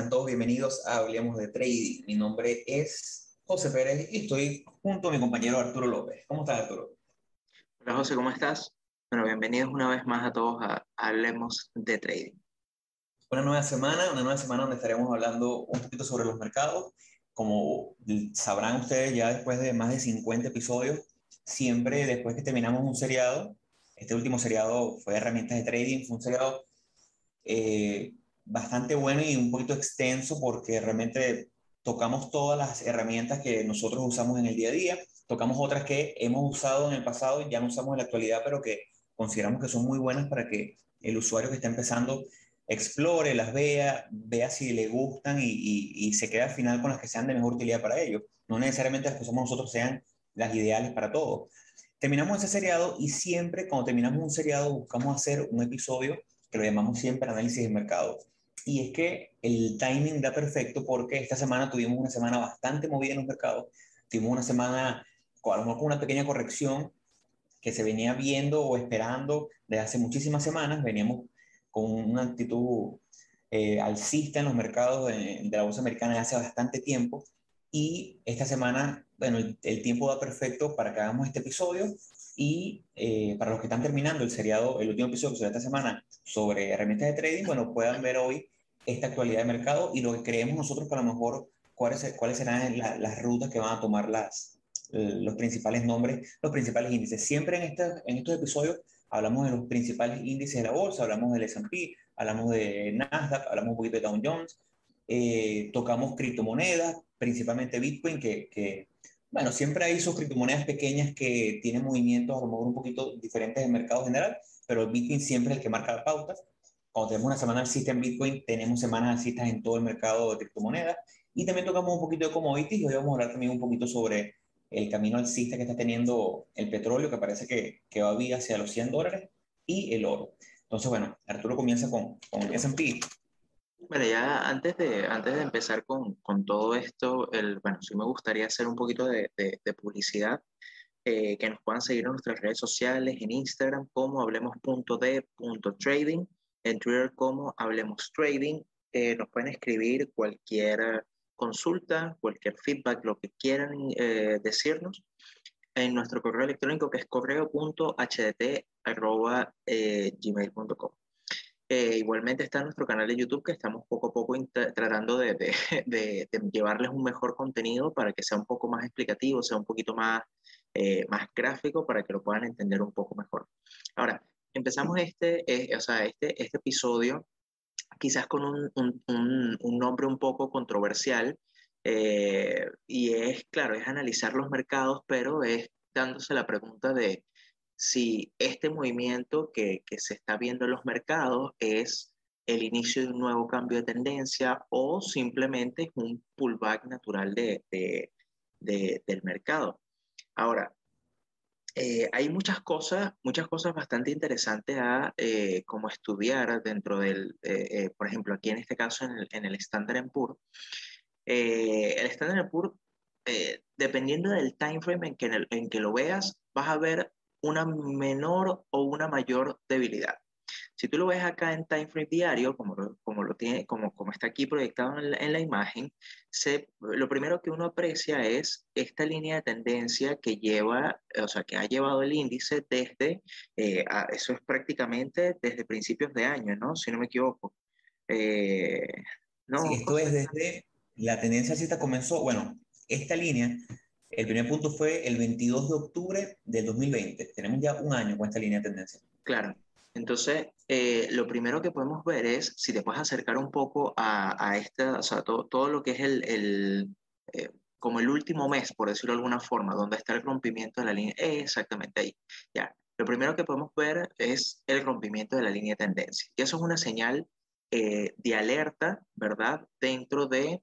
Sean todos bienvenidos a Hablemos de Trading. Mi nombre es José Pérez y estoy junto a mi compañero Arturo López. ¿Cómo estás Arturo? Hola José, ¿cómo estás? Bueno, bienvenidos una vez más a todos a Hablemos de Trading. Una nueva semana, una nueva semana donde estaremos hablando un poquito sobre los mercados. Como sabrán ustedes ya después de más de 50 episodios, siempre después que terminamos un seriado, este último seriado fue herramientas de trading, fue un seriado eh, bastante bueno y un poquito extenso porque realmente tocamos todas las herramientas que nosotros usamos en el día a día, tocamos otras que hemos usado en el pasado y ya no usamos en la actualidad, pero que consideramos que son muy buenas para que el usuario que está empezando explore, las vea, vea si le gustan y, y, se quede al final con las que sean de mejor utilidad para ellos. No necesariamente las que somos nosotros sean las ideales para todos. Terminamos ese seriado y siempre cuando terminamos un seriado buscamos hacer un episodio que lo llamamos siempre análisis de mercado. Y es que el timing da perfecto porque esta semana tuvimos una semana bastante movida en los mercados. Tuvimos una semana, a lo mejor con una pequeña corrección que se venía viendo o esperando desde hace muchísimas semanas. Veníamos con una actitud eh, alcista en los mercados de, la bolsa americana desde hace bastante tiempo. Y esta semana, bueno, el, el tiempo da perfecto para que hagamos este episodio y eh, para los que están terminando el seriado, el último episodio de esta semana sobre herramientas de trading, bueno, puedan ver hoy esta actualidad de mercado y lo que creemos nosotros que a lo mejor cuáles, cuáles serán las rutas que van a tomar las, los principales nombres, los principales índices. Siempre en, esta, en estos episodios hablamos de los principales índices de la bolsa, hablamos del S&P, hablamos de Nasdaq, hablamos un poquito de Dow Jones, eh, tocamos criptomonedas, principalmente Bitcoin, que, que bueno, siempre hay sus criptomonedas pequeñas que tienen movimientos a lo mejor un poquito diferentes del mercado general, pero el Bitcoin siempre es el que marca la pauta. Cuando tenemos una semana alcista en Bitcoin, tenemos semanas alcistas en todo el mercado de criptomonedas. Y también tocamos un poquito de commodities y hoy vamos a hablar también un poquito sobre el camino alcista que está teniendo el petróleo, que parece que, que va vía hacia los 100 dólares, y el oro. Entonces, bueno, Arturo comienza con, con el S&P. Bueno, ya antes de, antes de empezar con, con todo esto, el, bueno, sí me gustaría hacer un poquito de, de, publicidad, eh, que nos puedan seguir en nuestras redes sociales, en Instagram como hablemos.de.trading, en Twitter como hablemos trading, eh, nos pueden escribir cualquier consulta, cualquier feedback, lo que quieran eh, decirnos en nuestro correo electrónico que es correo.hdt.gmail.com. Eh, igualmente está nuestro canal de YouTube que estamos poco a poco tratando de, de, de, llevarles un mejor contenido para que sea un poco más explicativo, sea un poquito más, eh, más gráfico para que lo puedan entender un poco mejor. Ahora, empezamos este, eh, o sea, este, este episodio quizás con un, un, un, nombre un poco controversial y es, claro, es analizar los mercados, pero es dándose la pregunta de si este movimiento que, que, se está viendo en los mercados es el inicio de un nuevo cambio de tendencia o simplemente es un pullback natural de, de, de, del mercado. Ahora, eh, hay muchas cosas, muchas cosas bastante interesantes a eh, como estudiar dentro del, eh, eh, por ejemplo, aquí en este caso en el, en el Standard Poor's. el Standard Poor's, dependiendo del time frame en que, en, el, en que lo veas, vas a ver una menor o una mayor debilidad. Si tú lo ves acá en time frame diario, como como lo tiene, como, como está aquí proyectado en la, en la imagen, se, lo primero que uno aprecia es esta línea de tendencia que lleva, o sea, que ha llevado el índice desde, eh, a, eso es prácticamente desde principios de año, ¿no? Si no me equivoco. Eh, no, sí, esto es desde, la tendencia alcista comenzó, bueno, esta línea el primer punto fue el 22 de octubre del 2020. Tenemos ya un año con esta línea de tendencia. Claro. Entonces, eh, lo primero que podemos ver es, si te puedes acercar un poco a, a esta, o sea, todo, todo, lo que es el, el eh, como el último mes, por decirlo de alguna forma, donde está el rompimiento de la línea, eh, exactamente ahí. Ya, lo primero que podemos ver es el rompimiento de la línea de tendencia. Y eso es una señal eh, de alerta, ¿verdad? Dentro de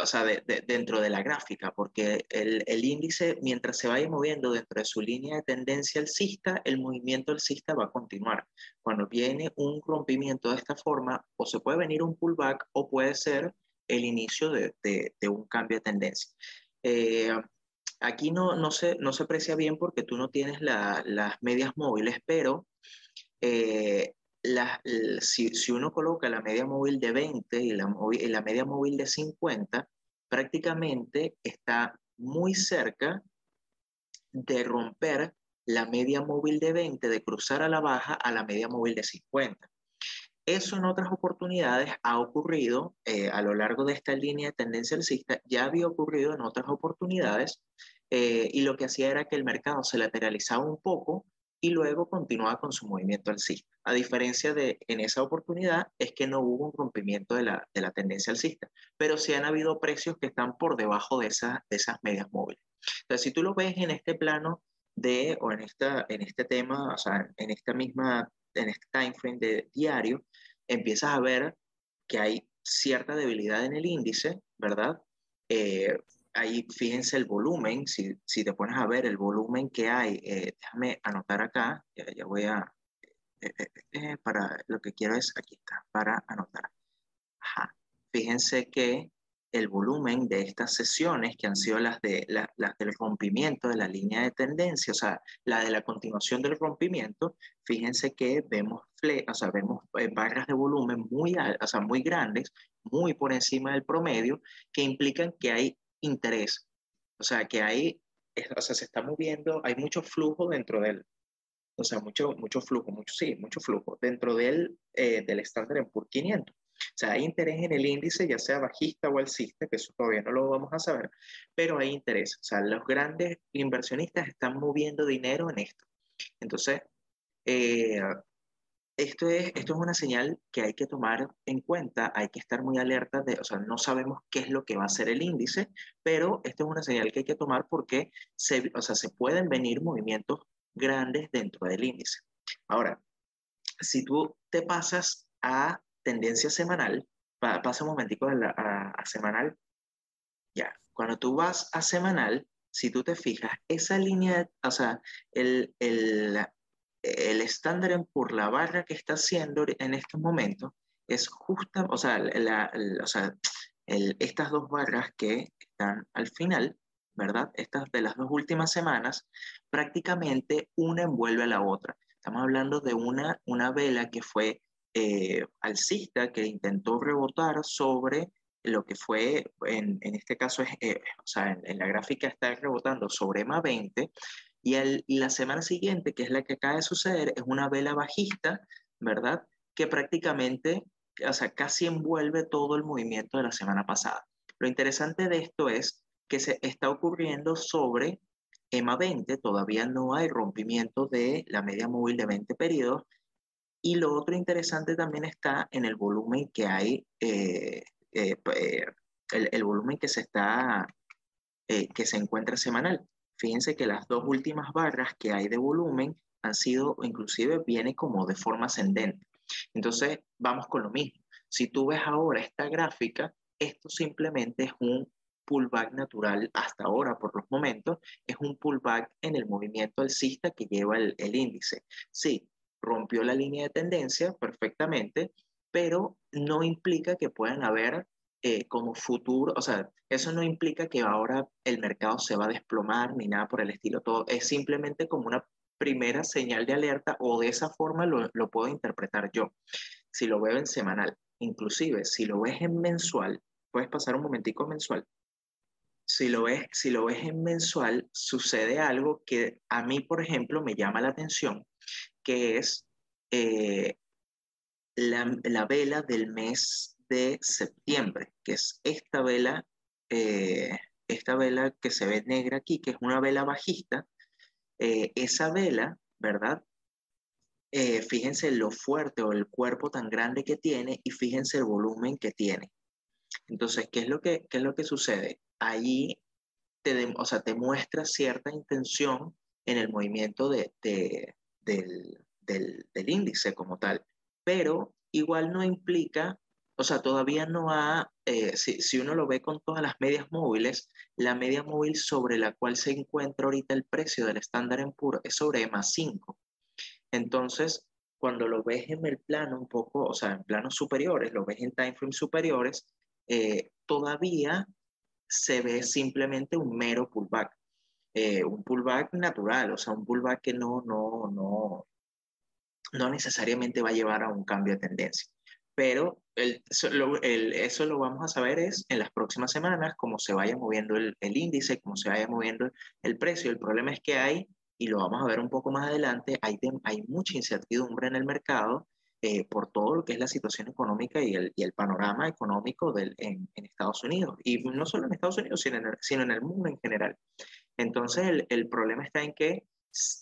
o sea, de, de, dentro de la gráfica, porque el, el, índice, mientras se vaya moviendo dentro de su línea de tendencia alcista, el movimiento alcista va a continuar. Cuando viene un rompimiento de esta forma, o se puede venir un pullback o puede ser el inicio de, de un cambio de tendencia. Eh, aquí no, no, se, no se aprecia bien porque tú no tienes la, las medias móviles, pero eh, si, uno coloca la media móvil de 20 y la, y la media móvil de 50, prácticamente está muy cerca de romper la media móvil de 20, de cruzar a la baja a la media móvil de 50. Eso en otras oportunidades ha ocurrido eh, a lo largo de esta línea de tendencia alcista, ya había ocurrido en otras oportunidades eh, y lo que hacía era que el mercado se lateralizaba un poco y luego continuaba con su movimiento alcista. A diferencia de en esa oportunidad es que no hubo un rompimiento de la, de la tendencia alcista, pero sí han habido precios que están por debajo de, esa, de esas medias móviles. Entonces, si tú lo ves en este plano de, o en, esta, en este tema, o sea, en esta misma, en este time frame de diario, empiezas a ver que hay cierta debilidad en el índice, ¿verdad? Eh, ahí fíjense el volumen, si, si, te pones a ver el volumen que hay, eh, déjame anotar acá, ya, voy a, eh, para lo que quiero es, aquí está, para anotar. Ajá. Fíjense que el volumen de estas sesiones, que han sido las, de, las del rompimiento de la línea de tendencia, o sea, la de la continuación del rompimiento, fíjense que vemos, o sea, vemos eh, barras de volumen muy, o sea, muy grandes, muy por encima del promedio, que implican que hay interés. O sea, que hay, o sea, se está moviendo, hay mucho flujo dentro del, o sea, mucho, mucho flujo, mucho, sí, mucho flujo dentro del, eh, del estándar por 500. O sea, hay interés en el índice, ya sea bajista o alcista, que eso todavía no lo vamos a saber, pero hay interés. O sea, los grandes inversionistas están moviendo dinero en esto. Entonces, eh, esto, es, esto es una señal que hay que tomar en cuenta, hay que estar muy alerta de, o sea, no sabemos qué es lo que va a hacer el índice, pero esto es una señal que hay que tomar porque se, o sea, se pueden venir movimientos grandes dentro del índice. Ahora, si tú te pasas a tendencia semanal, pasa un momentico a, semanal, ya, cuando tú vas a semanal, si tú te fijas, esa línea, o sea, el, el, el estándar por la barra que está haciendo en este momento es justa, o sea, la, o sea el, estas dos barras que están al final, ¿verdad? Estas de las dos últimas semanas, prácticamente una envuelve a la otra. Estamos hablando de una, una vela que fue eh, alcista que intentó rebotar sobre lo que fue, en, en este caso, es, eh, o sea, en, la gráfica está rebotando sobre EMA 20 y, la semana siguiente, que es la que acaba de suceder, es una vela bajista, ¿verdad? Que prácticamente, o sea, casi envuelve todo el movimiento de la semana pasada. Lo interesante de esto es que se está ocurriendo sobre EMA 20, todavía no hay rompimiento de la media móvil de 20 periodos, y lo otro interesante también está en el volumen que hay, eh, eh, eh, el, volumen que se está, que se encuentra semanal. Fíjense que las dos últimas barras que hay de volumen han sido, inclusive viene como de forma ascendente. Entonces, vamos con lo mismo. Si tú ves ahora esta gráfica, esto simplemente es un pullback natural hasta ahora, por los momentos, es un pullback en el movimiento alcista que lleva el, el índice. Sí, rompió la línea de tendencia perfectamente, pero no implica que puedan haber eh, como futuro, o sea, eso no implica que ahora el mercado se va a desplomar ni nada por el estilo, todo es simplemente como una primera señal de alerta o de esa forma lo, lo puedo interpretar yo. Si lo veo en semanal, inclusive si lo ves en mensual, puedes pasar un momentico mensual. Si lo, ves, si lo ves en mensual, sucede algo que a mí, por ejemplo, me llama la atención que es eh, la, vela del mes de septiembre, que es esta vela, eh, esta vela que se ve negra aquí, que es una vela bajista. Eh, esa vela, ¿verdad? fíjense lo fuerte o el cuerpo tan grande que tiene y fíjense el volumen que tiene. Entonces, ¿qué es lo que, es lo que sucede? Ahí te, o sea, te muestra cierta intención en el movimiento de, del, del, índice como tal, pero igual no implica, o sea, todavía no ha, eh, si, si, uno lo ve con todas las medias móviles, la media móvil sobre la cual se encuentra ahorita el precio del estándar puro es sobre EMA 5. Entonces, cuando lo ves en el plano un poco, o sea, en planos superiores, lo ves en time frames superiores, eh, todavía se ve simplemente un mero pullback. Eh, un pullback natural, o sea, un pullback que no, no, no, no necesariamente va a llevar a un cambio de tendencia. Pero el, eso lo vamos a saber es en las próximas semanas, cómo se vaya moviendo el, índice, cómo se vaya moviendo el precio. El problema es que hay, y lo vamos a ver un poco más adelante, hay, hay mucha incertidumbre en el mercado eh, por todo lo que es la situación económica y el, el panorama económico en, Estados Unidos. Y no solo en Estados Unidos, sino en el, el mundo en general. Entonces, el, el problema está en que,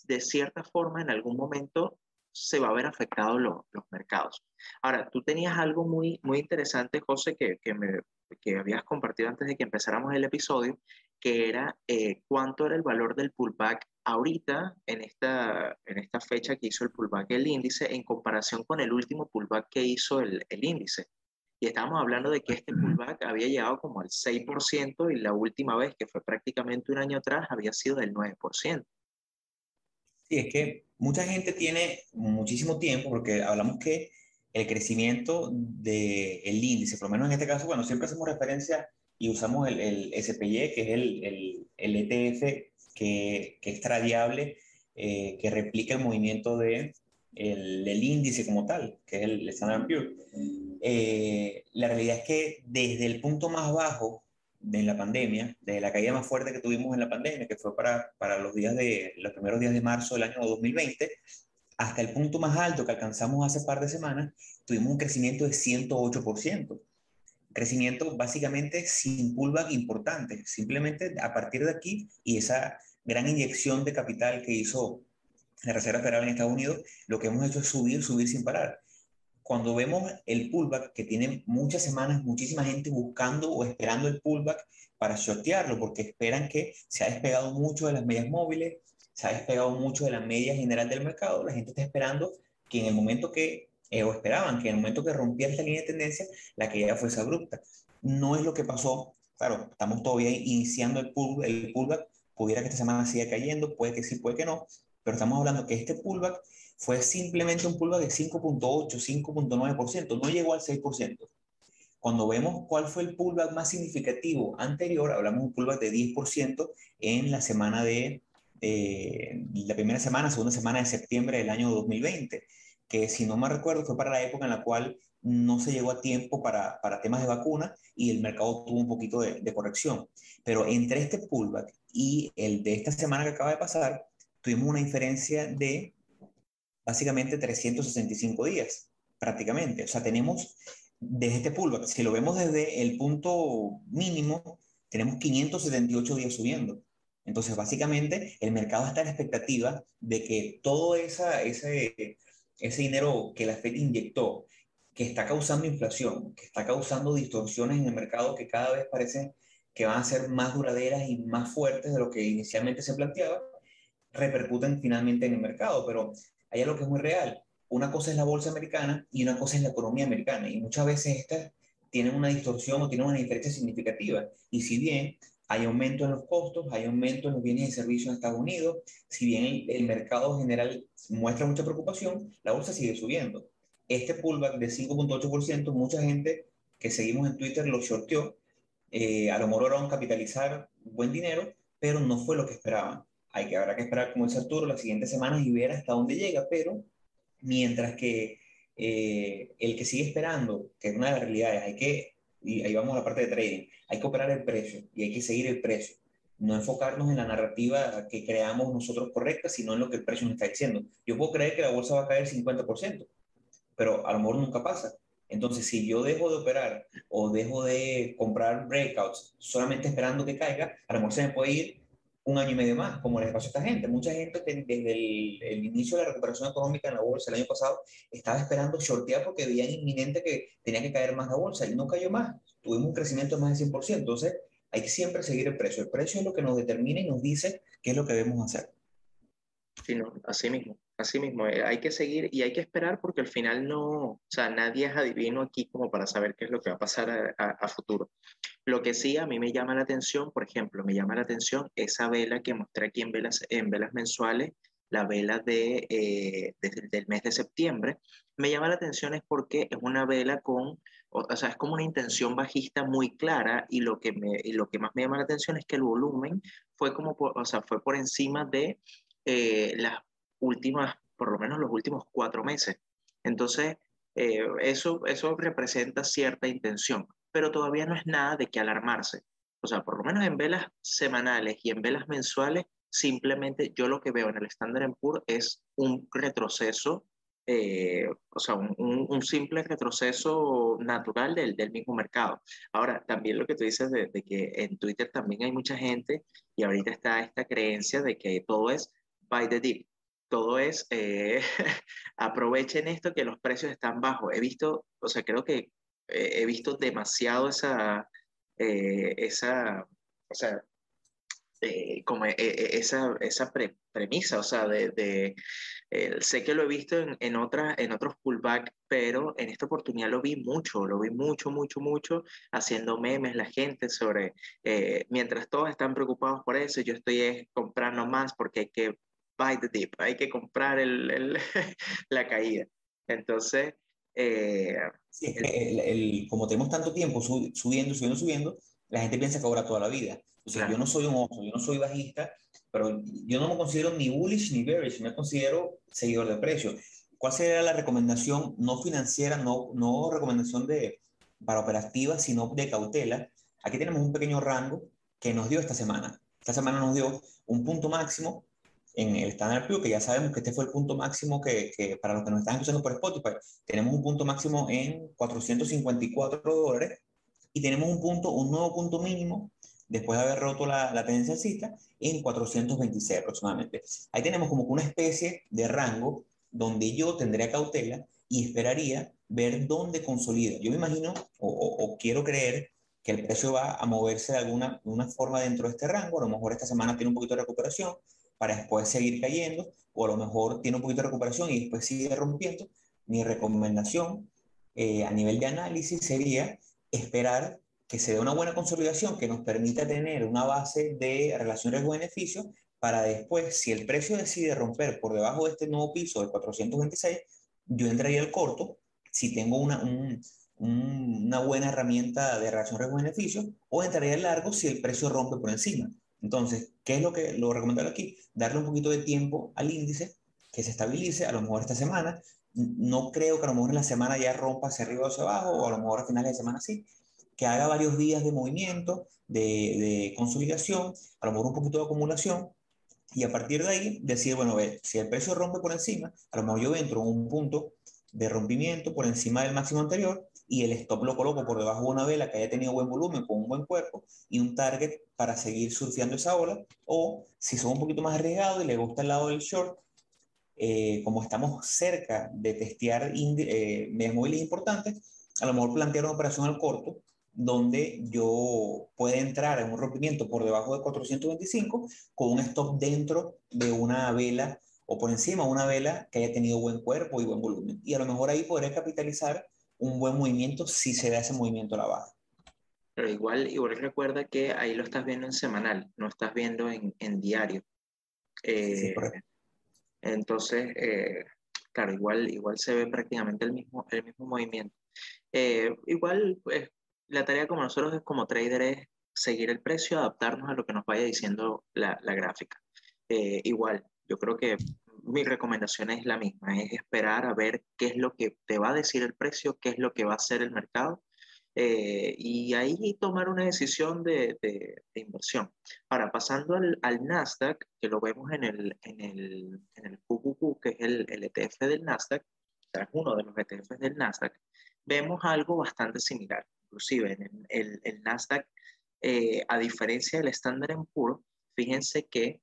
de cierta forma, en algún momento se va a ver afectado los mercados. Ahora, tú tenías algo muy, muy interesante, José, que, que, me, que habías compartido antes de que empezáramos el episodio, que era eh, cuánto era el valor del pullback ahorita, en esta, en esta fecha que hizo el pullback el índice, en comparación con el último pullback que hizo el, el índice. Y estábamos hablando de que este pullback había llegado como al 6% y la última vez, que fue prácticamente un año atrás, había sido del 9%. Sí, es que mucha gente tiene muchísimo tiempo, porque hablamos que el crecimiento del índice, por lo menos en este caso, bueno, siempre hacemos referencia y usamos el, el SPY, que es el, el, el ETF que, que, es tradiable, eh, que replica el movimiento de el, el, índice como tal, que es el Standard Poor's. Eh, la realidad es que desde el punto más bajo de la pandemia, desde la caída más fuerte que tuvimos en la pandemia, que fue para, para los, días de, los primeros días de marzo del año 2020, hasta el punto más alto que alcanzamos hace par de semanas, tuvimos un crecimiento de 108%. Crecimiento básicamente sin pullback importante, simplemente a partir de aquí y esa gran inyección de capital que hizo la Reserva Federal en Estados Unidos, lo que hemos hecho es subir, subir sin parar. Cuando vemos el pullback, que tiene muchas semanas, muchísima gente buscando o esperando el pullback para shortearlo, porque esperan que se ha despegado mucho de las medias móviles, se ha despegado mucho de la media general del mercado, la gente está esperando que en el momento que, eh, o esperaban que en el momento que rompiera esta línea de tendencia, la caída fuese abrupta. No es lo que pasó, claro, estamos todavía iniciando el, pull, el pullback, pudiera que esta semana siga cayendo, puede que sí, puede que no, pero estamos hablando que este pullback fue simplemente un pullback de 5.8, 5.9%, no llegó al 6%. Cuando vemos cuál fue el pullback más significativo anterior, hablamos de un pullback de 10% en la semana de eh, la primera semana, segunda semana de septiembre del año 2020, que si no me recuerdo fue para la época en la cual no se llegó a tiempo para, para temas de vacuna y el mercado tuvo un poquito de, de, corrección. Pero entre este pullback y el de esta semana que acaba de pasar, tuvimos una diferencia de básicamente 365 días, prácticamente. O sea, tenemos desde este pullback, si lo vemos desde el punto mínimo, tenemos 578 días subiendo. Entonces, básicamente, el mercado está en expectativa de que todo esa, ese, ese dinero que la Fed inyectó, que está causando inflación, que está causando distorsiones en el mercado que cada vez parecen que van a ser más duraderas y más fuertes de lo que inicialmente se planteaba, repercuten finalmente en el mercado. Pero hay algo que es muy real. Una cosa es la bolsa americana y una cosa es la economía americana. Y muchas veces estas tienen una distorsión o tienen una diferencia significativa. Y si bien hay aumento en los costos, hay aumento en los bienes y servicios en Estados Unidos. Si bien el, mercado general muestra mucha preocupación, la bolsa sigue subiendo. Este pullback de 5.8%, mucha gente que seguimos en Twitter lo shorteó. Eh, a lo mejor lograron capitalizar buen dinero, pero no fue lo que esperaban. Hay que, habrá que esperar, como dice Arturo, las siguientes semanas y ver hasta dónde llega, pero mientras que eh, el que sigue esperando, que es una de las realidades, hay que y ahí vamos a la parte de trading, hay que operar el precio y hay que seguir el precio. No enfocarnos en la narrativa que creamos nosotros correcta, sino en lo que el precio nos está diciendo. Yo puedo creer que la bolsa va a caer 50%, pero a lo nunca pasa. Entonces, si yo dejo de operar o dejo de comprar breakouts solamente esperando que caiga, a lo se me puede ir un año y medio más, como les pasó a esta gente. Mucha gente desde el, el, inicio de la recuperación económica en la bolsa el año pasado estaba esperando shortear porque veían inminente que tenía que caer más la bolsa y no cayó más. Tuvimos un crecimiento de más del 100%. Entonces, hay que siempre seguir el precio. El precio es lo que nos determina y nos dice qué es lo que debemos hacer. Sí, no, así mismo, así mismo. Eh, hay que seguir y hay que esperar porque al final no, o sea, nadie es adivino aquí como para saber qué es lo que va a pasar a, a, a futuro. Lo que sí a mí me llama la atención, por ejemplo, me llama la atención esa vela que mostré aquí en velas, en velas mensuales, la vela de, eh, de, del mes de septiembre. Me llama la atención es porque es una vela con, o sea, es como una intención bajista muy clara y lo, que me, y lo que más me llama la atención es que el volumen fue como, por, o sea, fue por encima de eh, las últimas por lo menos los últimos cuatro meses. Entonces, eh, eso, eso representa cierta intención, pero todavía no es nada de que alarmarse. O sea, por lo menos en velas semanales y en velas mensuales, simplemente yo lo que veo en el Standard Poor's es un retroceso, eh, o sea, un, simple retroceso natural del, del, mismo mercado. Ahora, también lo que tú dices de, de, que en Twitter también hay mucha gente y ahorita está esta creencia de que todo es by the dip todo es, eh, aprovechen esto que los precios están bajos. He visto, o sea, creo que eh, he visto demasiado esa, eh, esa, o sea, como esa, esa premisa, o sea, de, de sé que lo he visto en, en, en otros pullback, pero en esta oportunidad lo vi mucho, lo vi mucho, mucho, mucho, haciendo memes la gente sobre, mientras todos están preocupados por eso, yo estoy comprando más porque hay que buy the dip, hay que comprar el, el, la caída. Entonces, eh, sí, el, el, como tenemos tanto tiempo subiendo, subiendo, subiendo, la gente piensa que ahora toda la vida. O sea, yo no soy un oso, yo no soy bajista, pero yo no me considero ni bullish ni bearish, me considero seguidor de precio. ¿Cuál sería la recomendación no financiera, no, no recomendación de, para operativa, sino de cautela? Aquí tenemos un pequeño rango que nos dio esta semana. Esta semana nos dio un punto máximo en el Standard Plus, que ya sabemos que este fue el punto máximo que, que, para los que nos están escuchando por Spotify, tenemos un punto máximo en 454 dólares y tenemos un punto, un nuevo punto mínimo después de haber roto la, la tendencia alcista en 426 aproximadamente. Ahí tenemos como que una especie de rango donde yo tendría cautela y esperaría ver dónde consolida. Yo me imagino o, o, o quiero creer que el precio va a moverse de alguna una forma dentro de este rango. A lo mejor esta semana tiene un poquito de recuperación, para después seguir cayendo, o a lo mejor tiene un poquito de recuperación y después sigue rompiendo. Mi recomendación eh, a nivel de análisis sería esperar que se dé una buena consolidación que nos permita tener una base de relación riesgo-beneficio para después, si el precio decide romper por debajo de este nuevo piso de 426, yo entraría al corto si tengo una, un, un, una buena herramienta de relación riesgo-beneficio o entraría al largo si el precio rompe por encima. Entonces, ¿qué es lo que lo recomendable aquí? Darle un poquito de tiempo al índice, que se estabilice, a lo mejor esta semana. No creo que a lo mejor en la semana ya rompa hacia arriba o hacia abajo, o a lo mejor a finales de semana sí. Que haga varios días de movimiento, de, consolidación, a lo mejor un poquito de acumulación, y a partir de ahí decir, bueno, ver, si el precio rompe por encima, a lo mejor yo entro en un punto de rompimiento por encima del máximo anterior y el stop lo coloco por debajo de una vela que haya tenido buen volumen, con un buen cuerpo y un target para seguir surfeando esa ola. O si son un poquito más arriesgados y les gusta el lado del short, eh, como estamos cerca de testear eh, medias móviles importantes, a lo mejor plantear una operación al corto donde yo pueda entrar en un rompimiento por debajo de 425 con un stop dentro de una vela o por encima de una vela que haya tenido buen cuerpo y buen volumen. Y a lo mejor ahí podré capitalizar un buen movimiento si se da ese movimiento a la baja. Pero igual, igual recuerda que ahí lo estás viendo en semanal, no estás viendo en, en diario. Eh, sí, entonces, eh, claro, igual, igual se ve prácticamente el mismo, el mismo movimiento. Eh, igual, pues, la tarea como nosotros es como trader es seguir el precio, adaptarnos a lo que nos vaya diciendo la, la gráfica. igual, yo creo que mi recomendación es la misma, es esperar a ver qué es lo que te va a decir el precio, qué es lo que va a hacer el mercado eh, y ahí tomar una decisión de, de, inversión. Ahora, pasando al, al, Nasdaq, que lo vemos en el, en el, en el QQQ, que es el, el ETF del Nasdaq, o sea, es uno de los ETFs del Nasdaq, vemos algo bastante similar. Inclusive en el, el Nasdaq, eh, a diferencia del Standard Poor's, fíjense que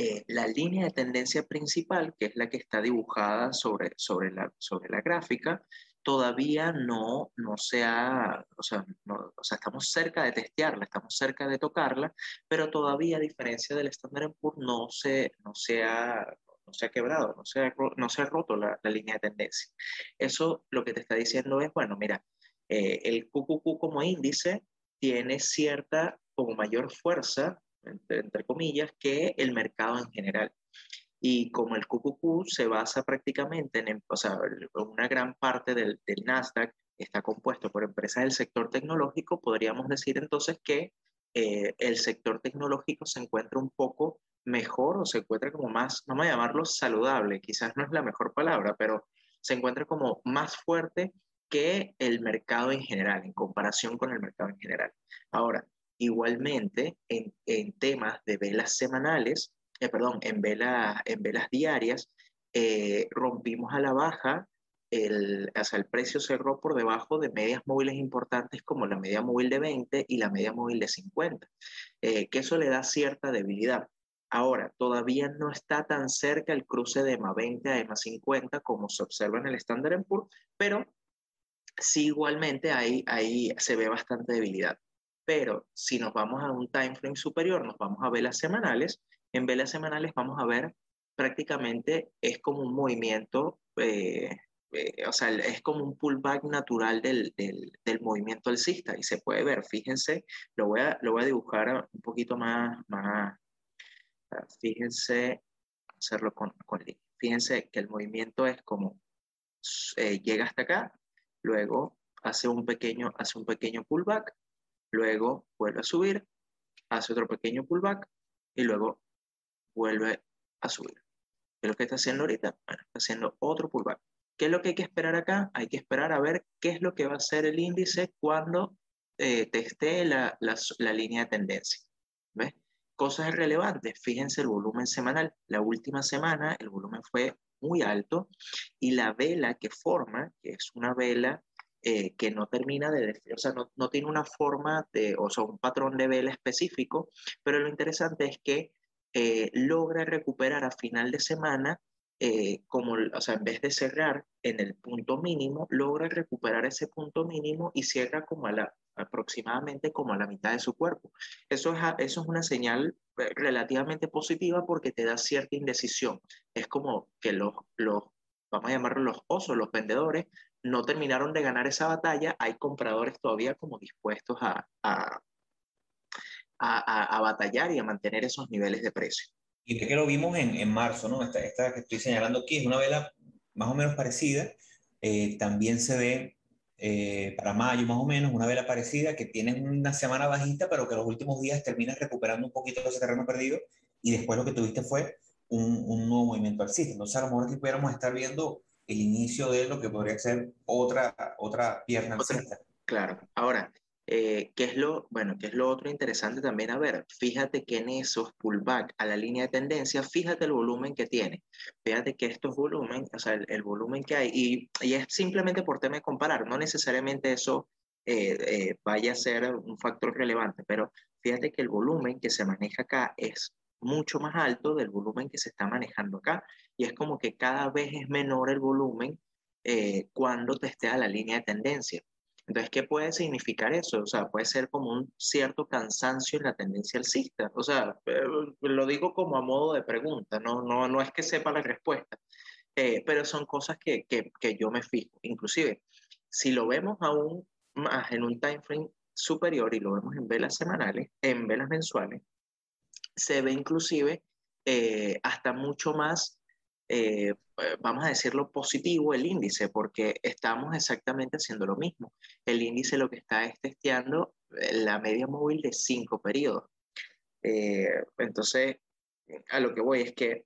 eh, la línea de tendencia principal, que es la que está dibujada sobre, sobre, la, sobre la gráfica, todavía no, no se ha, o sea, o sea, estamos cerca de testearla, estamos cerca de tocarla, pero todavía, a diferencia del Standard Poor's, no se, no se ha no se ha quebrado, no se ha, no se ha roto la, la, línea de tendencia. Eso lo que te está diciendo es, bueno, mira, eh, el QQQ como índice tiene cierta como mayor fuerza entre, comillas, que el mercado en general. Y como el QQQ se basa prácticamente en, o sea, una gran parte del, del Nasdaq está compuesto por empresas del sector tecnológico, podríamos decir entonces que eh, el sector tecnológico se encuentra un poco mejor o se encuentra como más, vamos a llamarlo saludable, quizás no es la mejor palabra, pero se encuentra como más fuerte que el mercado en general, en comparación con el mercado en general. Ahora, igualmente, en, en temas de velas semanales, eh, perdón, en, en velas diarias, eh, rompimos a la baja, el, o el precio cerró por debajo de medias móviles importantes como la media móvil de 20 y la media móvil de 50, eh, que eso le da cierta debilidad. Ahora, todavía no está tan cerca el cruce de EMA 20 a EMA 50 como se observa en el Standard Poor's, pero sí igualmente ahí, ahí se ve bastante debilidad. Pero si nos vamos a un time frame superior, nos vamos a velas semanales, en velas semanales vamos a ver prácticamente es como un movimiento, eh, eh, o sea, es como un pullback natural del, del, del, movimiento alcista y se puede ver, fíjense, lo voy a, lo voy a dibujar un poquito más, más fíjense, hacerlo con, con Fíjense que el movimiento es como eh, llega hasta acá, luego hace un pequeño, hace un pequeño pullback, luego vuelve a subir, hace otro pequeño pullback y luego vuelve a subir. ¿Qué es lo que está haciendo ahorita? Bueno, está haciendo otro pullback. ¿Qué es lo que hay que esperar acá? Hay que esperar a ver qué es lo que va a hacer el índice cuando eh, teste la, la, la, línea de tendencia. ¿Ves? Cosas relevantes, fíjense el volumen semanal. La última semana el volumen fue muy alto y la vela que forma, que es una vela eh, que no termina de, o sea, no, no, tiene una forma de, o sea, un patrón de vela específico, pero lo interesante es que eh, logra recuperar a final de semana, eh, como, o sea, en vez de cerrar en el punto mínimo, logra recuperar ese punto mínimo y cierra como a la, aproximadamente como a la mitad de su cuerpo. Eso es, eso es una señal eh, relativamente positiva porque te da cierta indecisión. Es como que los, los, vamos a llamarlos los osos, los vendedores, no terminaron de ganar esa batalla, hay compradores todavía como dispuestos a, a, a, batallar y a mantener esos niveles de precio. Y que lo vimos en, en marzo, ¿no? Esta, esta, que estoy señalando aquí es una vela más o menos parecida. Eh, también se ve eh, para mayo más o menos una vela parecida que tiene una semana bajita, pero que los últimos días terminas recuperando un poquito ese terreno perdido y después lo que tuviste fue un, un nuevo movimiento alcista. Entonces a lo mejor aquí pudiéramos estar viendo el inicio de lo que podría ser otra, otra pierna alcista. Claro. Ahora, eh, ¿qué, es lo, bueno, ¿Qué es lo otro interesante también? A ver, fíjate que en esos pullback a la línea de tendencia, fíjate el volumen que tiene. Fíjate que estos volumen, o sea, el, el volumen que hay, y, y, es simplemente por tema de comparar, no necesariamente eso eh, eh, vaya a ser un factor relevante, pero fíjate que el volumen que se maneja acá es mucho más alto del volumen que se está manejando acá, y es como que cada vez es menor el volumen eh, cuando te esté a la línea de tendencia. Entonces, ¿qué puede significar eso? O sea, puede ser como un cierto cansancio en la tendencia alcista. O sea, eh, lo digo como a modo de pregunta, no, no, no es que sepa la respuesta, eh, pero son cosas que, que, que, yo me fijo. Inclusive, si lo vemos aún más en un time frame superior y lo vemos en velas semanales, en velas mensuales, se ve inclusive eh, hasta mucho más eh, vamos a decirlo positivo el índice, porque estamos exactamente haciendo lo mismo. El índice lo que está es testeando eh, la media móvil de cinco periodos. Eh, entonces, a lo que voy es que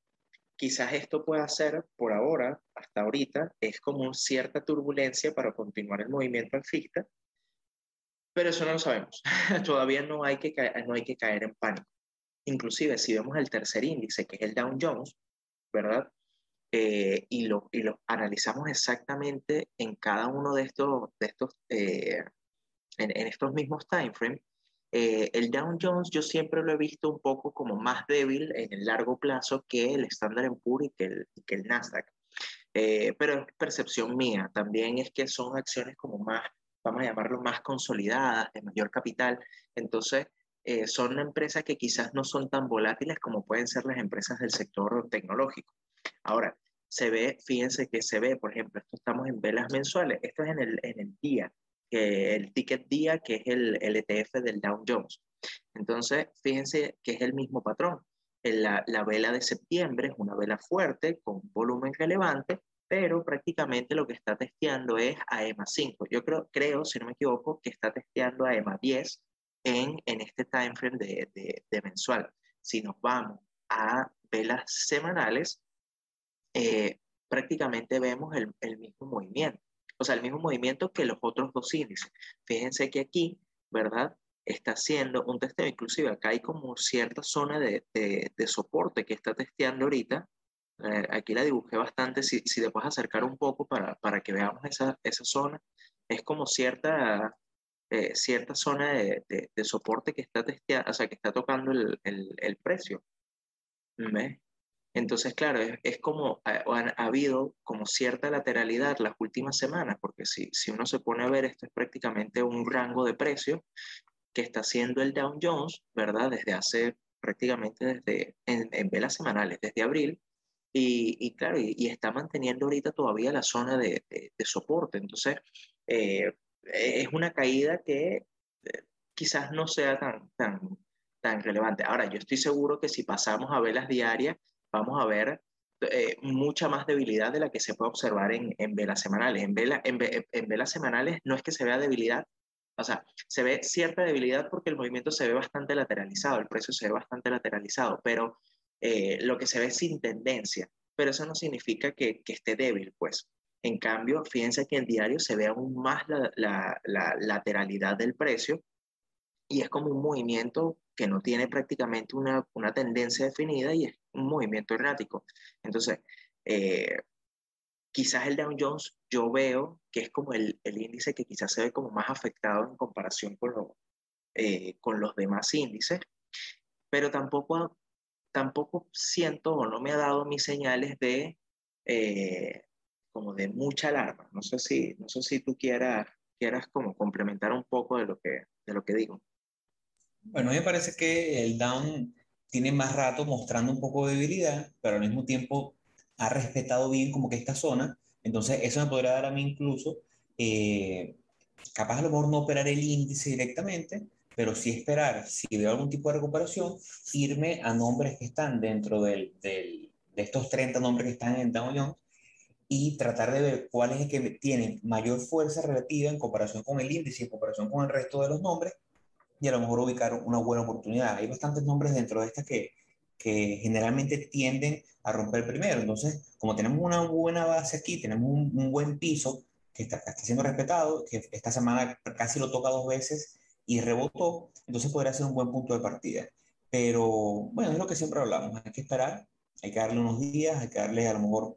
quizás esto pueda ser, por ahora, hasta ahorita, es como cierta turbulencia para continuar el movimiento alcista, pero eso no lo sabemos. Todavía no hay, que no hay que caer en pánico. Inclusive, si vemos el tercer índice, que es el Dow Jones, ¿verdad? eh, y, lo, y lo analizamos exactamente en cada uno de estos, de estos eh, en, en, estos mismos timeframes, eh, el Dow Jones yo siempre lo he visto un poco como más débil en el largo plazo que el Standard Poor's y que el, que el Nasdaq. Pero es percepción mía, también es que son acciones como más, vamos a llamarlo más consolidadas, de mayor capital, entonces eh, son empresas que quizás no son tan volátiles como pueden ser las empresas del sector tecnológico. Ahora, se ve, fíjense que se ve, por ejemplo, esto estamos en velas mensuales, esto es en el, en el día, que el ticket día, que es el, el ETF del Dow Jones. Entonces, fíjense que es el mismo patrón. La, la vela de septiembre es una vela fuerte, con volumen relevante, pero prácticamente lo que está testeando es a EMA 5. Yo creo, creo, si no me equivoco, que está testeando a EMA 10 en, en este time frame de, de, mensual. Si nos vamos a velas semanales, eh, prácticamente vemos el, el, mismo movimiento. O sea, el mismo movimiento que los otros dos índices. Fíjense que aquí, ¿verdad? Está haciendo un testeo, inclusive acá hay como cierta zona de, de, soporte que está testeando ahorita. Eh, aquí la dibujé bastante, si, si te acercar un poco para, para que veamos esa, esa zona. Es como cierta, eh, cierta zona de, de, soporte que está testeando, o sea, que está tocando el, el, el precio. ¿Ves? Entonces, claro, es, es como ha, ha, habido como cierta lateralidad las últimas semanas, porque si, si uno se pone a ver, esto es prácticamente un rango de precio que está haciendo el Dow Jones, ¿verdad? Desde hace prácticamente desde, en, en velas semanales, desde abril, y, y claro, y, y, está manteniendo ahorita todavía la zona de, de, de soporte. Entonces, eh, es una caída que eh, quizás no sea tan, tan, tan relevante. Ahora, yo estoy seguro que si pasamos a velas diarias, vamos a ver eh, mucha más debilidad de la que se puede observar en, en velas semanales. En, vela, en, velas semanales no es que se vea debilidad, o sea, se ve cierta debilidad porque el movimiento se ve bastante lateralizado, el precio se ve bastante lateralizado, pero eh, lo que se ve sin tendencia. Pero eso no significa que, que esté débil, pues. En cambio, fíjense que en diario se ve aún más la, la, la lateralidad del precio y es como un movimiento que no tiene prácticamente una, una tendencia definida y es un movimiento errático. Entonces, eh, quizás el Dow Jones yo veo que es como el, el, índice que quizás se ve como más afectado en comparación con, lo, eh, con los demás índices, pero tampoco, tampoco siento o no me ha dado mis señales de eh, como de mucha alarma. No sé si, no sé si tú quieras, quieras como complementar un poco de lo que, de lo que digo. Bueno, me parece que el Down tiene más rato mostrando un poco de debilidad, pero al mismo tiempo ha respetado bien como que esta zona. Entonces, eso me podría dar a mí incluso, eh, capaz a lo mejor no operar el índice directamente, pero sí esperar, si veo algún tipo de recuperación, irme a nombres que están dentro del, del, de estos 30 nombres que están en Dow Jones y tratar de ver cuál es el que tiene mayor fuerza relativa en comparación con el índice en comparación con el resto de los nombres y a lo mejor ubicar una buena oportunidad. Hay bastantes nombres dentro de estas que, que generalmente tienden a romper primero. Entonces, como tenemos una buena base aquí, tenemos un, un buen piso que está, está, siendo respetado, que esta semana casi lo toca dos veces y rebotó, entonces podría ser un buen punto de partida. Pero bueno, es lo que siempre hablamos, hay que esperar, hay que darle unos días, hay que darle a lo mejor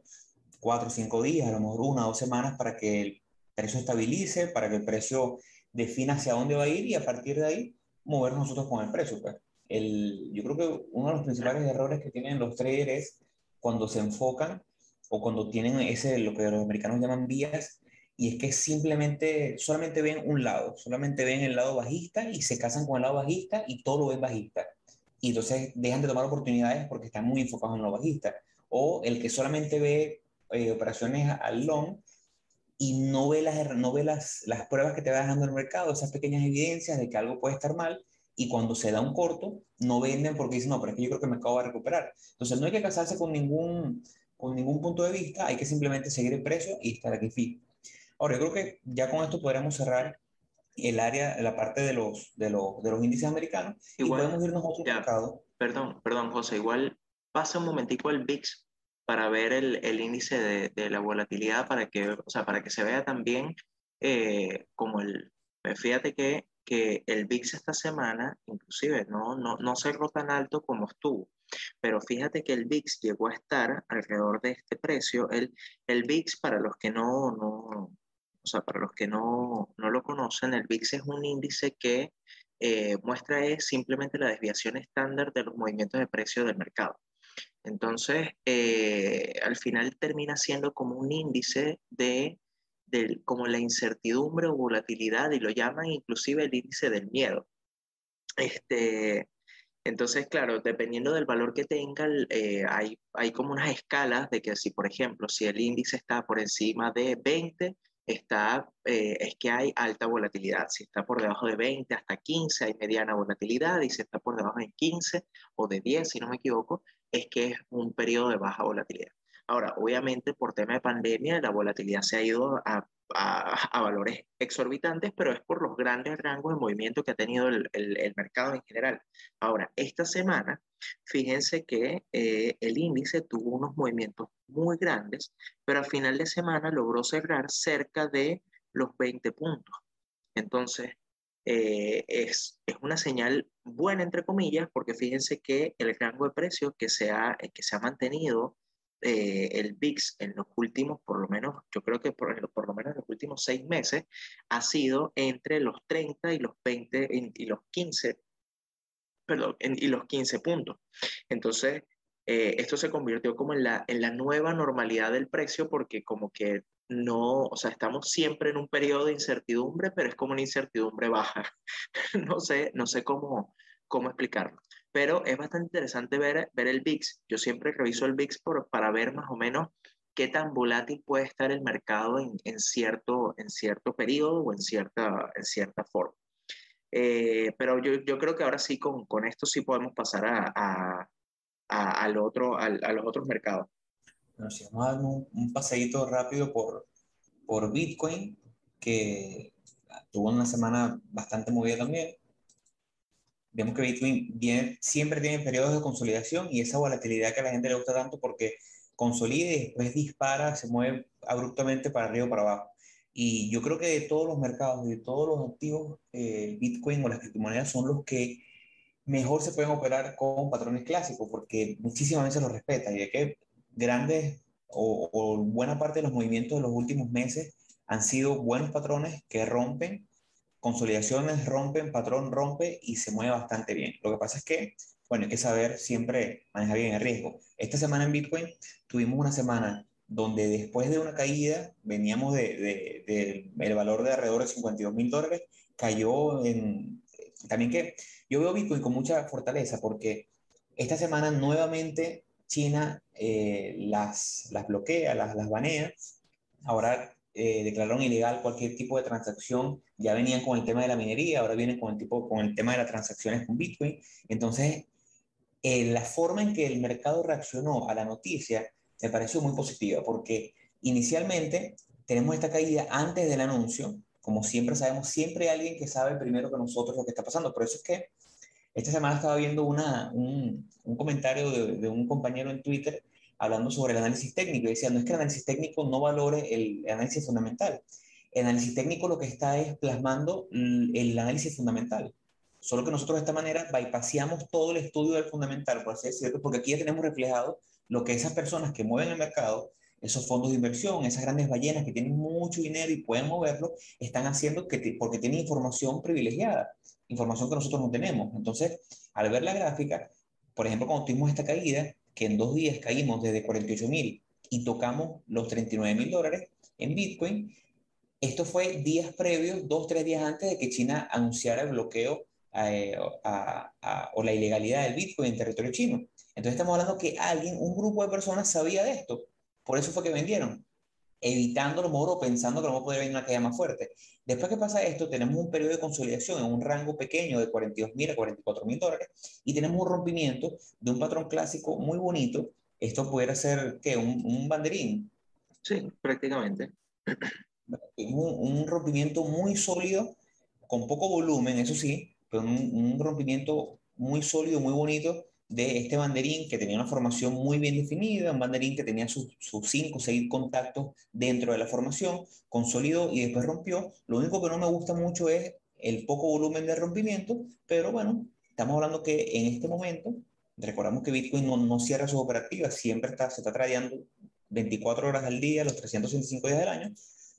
cuatro o cinco días, a lo mejor una o dos semanas para que el precio estabilice, para que el precio defina hacia dónde va a ir y a partir de ahí mover nosotros con el precio. Pues. El, yo creo que uno de los principales errores que tienen los traders es cuando se enfocan o cuando tienen ese, lo que los americanos llaman vías, y es que simplemente, solamente ven un lado, solamente ven el lado bajista y se casan con el lado bajista y todo lo ven bajista. Y entonces dejan de tomar oportunidades porque están muy enfocados en lo bajista. O el que solamente ve eh, operaciones al long y no ve, las, no ve las, las pruebas que te va dejando el mercado, esas pequeñas evidencias de que algo puede estar mal, y cuando se da un corto, no venden porque dicen, no, pero es que yo creo que el mercado va a recuperar. Entonces, no hay que casarse con ningún, con ningún punto de vista, hay que simplemente seguir el precio y estar aquí fijo. Ahora, yo creo que ya con esto podríamos cerrar el área, la parte de los, de los, de los índices americanos igual, y podemos irnos a otro ya, mercado. Perdón, perdón, José, igual pasa un momentico el VIX para ver el, el índice de, de, la volatilidad, para que, o sea, para que se vea también eh, como el, fíjate que, que el VIX esta semana, inclusive, no, no, no cerró tan alto como estuvo, pero fíjate que el VIX llegó a estar alrededor de este precio. El, el VIX, para los que no, no, o sea, para los que no, no lo conocen, el VIX es un índice que eh, muestra es simplemente la desviación estándar de los movimientos de precio del mercado. Entonces, eh, al final termina siendo como un índice de, como la incertidumbre o volatilidad, y lo llaman inclusive el índice del miedo. Este, entonces, claro, dependiendo del valor que tenga, eh, hay, hay como unas escalas de que si, por ejemplo, si el índice está por encima de 20, está, eh, es que hay alta volatilidad. Si está por debajo de 20 hasta 15, hay mediana volatilidad, y si está por debajo de 15 o de 10, si no me equivoco, es que es un periodo de baja volatilidad. Ahora, obviamente por tema de pandemia, la volatilidad se ha ido a, a, valores exorbitantes, pero es por los grandes rangos de movimiento que ha tenido el, el, el, mercado en general. Ahora, esta semana, fíjense que eh, el índice tuvo unos movimientos muy grandes, pero al final de semana logró cerrar cerca de los 20 puntos. Entonces, eh, es, es, una señal buena, entre comillas, porque fíjense que el rango de precios que se ha, que se ha mantenido eh, el VIX en los últimos, por lo menos, yo creo que por, por, lo menos en los últimos seis meses, ha sido entre los 30 y los 20 y los 15, perdón, y los 15 puntos. Entonces, eh, esto se convirtió como en la, en la nueva normalidad del precio porque como que no, o sea, estamos siempre en un periodo de incertidumbre, pero es como una incertidumbre baja. no sé, no sé cómo, cómo explicarlo. Pero es bastante interesante ver, ver el VIX. Yo siempre reviso el VIX por, para ver más o menos qué tan volátil puede estar el mercado en, en cierto, en cierto periodo o en cierta, en cierta forma. Eh, pero yo, yo, creo que ahora sí, con, con esto sí podemos pasar a, a, a al otro, a, los otros mercados. Bueno, si vamos a dar un, un paseíto rápido por, por Bitcoin, que tuvo una semana bastante movida también. Vemos que Bitcoin viene, siempre tiene periodos de consolidación y esa volatilidad que a la gente le gusta tanto porque consolida y después dispara, se mueve abruptamente para arriba o para abajo. Y yo creo que de todos los mercados, de todos los activos, eh, Bitcoin o las criptomonedas son los que mejor se pueden operar con patrones clásicos porque muchísimas veces los respeta y de que grandes o, buena parte de los movimientos de los últimos meses han sido buenos patrones que rompen, consolidaciones rompen, patrón rompe y se mueve bastante bien. Lo que pasa es que, bueno, hay que saber siempre manejar bien el riesgo. Esta semana en Bitcoin tuvimos una semana donde después de una caída veníamos de, de, de el valor de alrededor de 52 mil dólares, cayó en... También que yo veo Bitcoin con mucha fortaleza porque esta semana nuevamente China eh, las, bloquea, las, las banea. Ahora eh, declararon ilegal cualquier tipo de transacción. Ya venían con el tema de la minería, ahora vienen con el, tipo, con el tema de las transacciones con Bitcoin. Entonces, eh, la forma en que el mercado reaccionó a la noticia me pareció muy positiva, porque inicialmente tenemos esta caída antes del anuncio. Como siempre sabemos, siempre hay alguien que sabe primero que nosotros lo que está pasando. Por eso es que esta semana estaba viendo una, un, un comentario de, de, un compañero en Twitter hablando sobre el análisis técnico y decía, no es que el análisis técnico no valore el análisis fundamental. El análisis técnico lo que está es plasmando el análisis fundamental. Solo que nosotros de esta manera bypassamos todo el estudio del fundamental, por así decirlo, porque aquí ya tenemos reflejado lo que esas personas que mueven el mercado, esos fondos de inversión, esas grandes ballenas que tienen mucho dinero y pueden moverlo, están haciendo que porque tienen información privilegiada información que nosotros no tenemos. Entonces, al ver la gráfica, por ejemplo, cuando tuvimos esta caída, que en dos días caímos desde 48 mil y tocamos los 39 mil dólares en Bitcoin, esto fue días previos, dos, tres días antes de que China anunciara el bloqueo eh, a, a, o la ilegalidad del Bitcoin en territorio chino. Entonces estamos hablando que alguien, un grupo de personas sabía de esto. Por eso fue que vendieron, evitando lo mejor o pensando que no podría venir una caída más fuerte. Después que pasa esto, tenemos un periodo de consolidación en un rango pequeño de 42 mil a 44 mil dólares y tenemos un rompimiento de un patrón clásico muy bonito. Esto pudiera ser, ¿qué? Un, un banderín. Sí, prácticamente. Un, un, rompimiento muy sólido, con poco volumen, eso sí, pero un, un rompimiento muy sólido, muy bonito, de este banderín que tenía una formación muy bien definida, un banderín que tenía sus, sus cinco o seis contactos dentro de la formación, consolidó y después rompió. Lo único que no me gusta mucho es el poco volumen de rompimiento, pero bueno, estamos hablando que en este momento, recordamos que Bitcoin no, no cierra sus operativas, siempre está, se está tradeando 24 horas al día, los 365 días del año.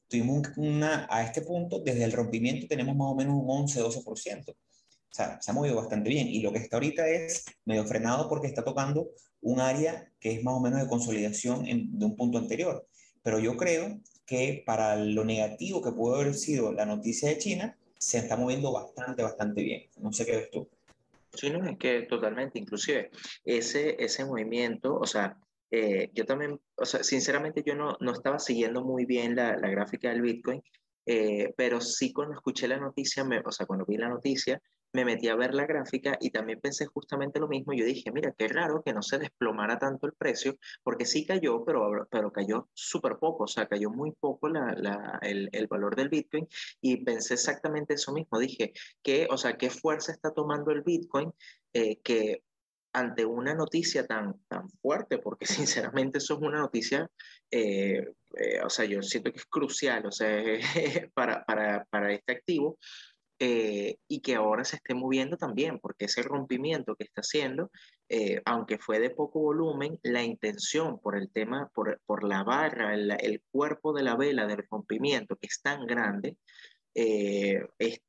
Tuvimos una, a este punto, desde el rompimiento tenemos más o menos un 11-12% sea, se ha movido bastante bien. Y lo que está ahorita es medio frenado porque está tocando un área que es más o menos de consolidación en, de un punto anterior. Pero yo creo que para lo negativo que pudo haber sido la noticia de China, se está moviendo bastante, bastante bien. No sé qué ves tú. Sí, no, es que totalmente, inclusive ese, ese movimiento, o sea, eh, yo también, o sea, sinceramente yo no, no estaba siguiendo muy bien la, la gráfica del Bitcoin, eh, pero sí cuando escuché la noticia, me, o sea, cuando vi la noticia, me metí a ver la gráfica y también pensé justamente lo mismo. Yo dije, mira, qué raro que no se desplomara tanto el precio, porque sí cayó, pero, pero cayó súper poco, o sea, cayó muy poco la, la, el, el, valor del Bitcoin y pensé exactamente eso mismo. Dije, que, o sea, qué fuerza está tomando el Bitcoin, eh, que ante una noticia tan, tan fuerte, porque sinceramente eso es una noticia, eh, eh, o sea, yo siento que es crucial, o sea, para, para, para este activo, eh, y que ahora se esté moviendo también, porque ese rompimiento que está haciendo, aunque fue de poco volumen, la intención por el tema, por, por la barra, el, el, cuerpo de la vela del rompimiento, que es tan grande, es,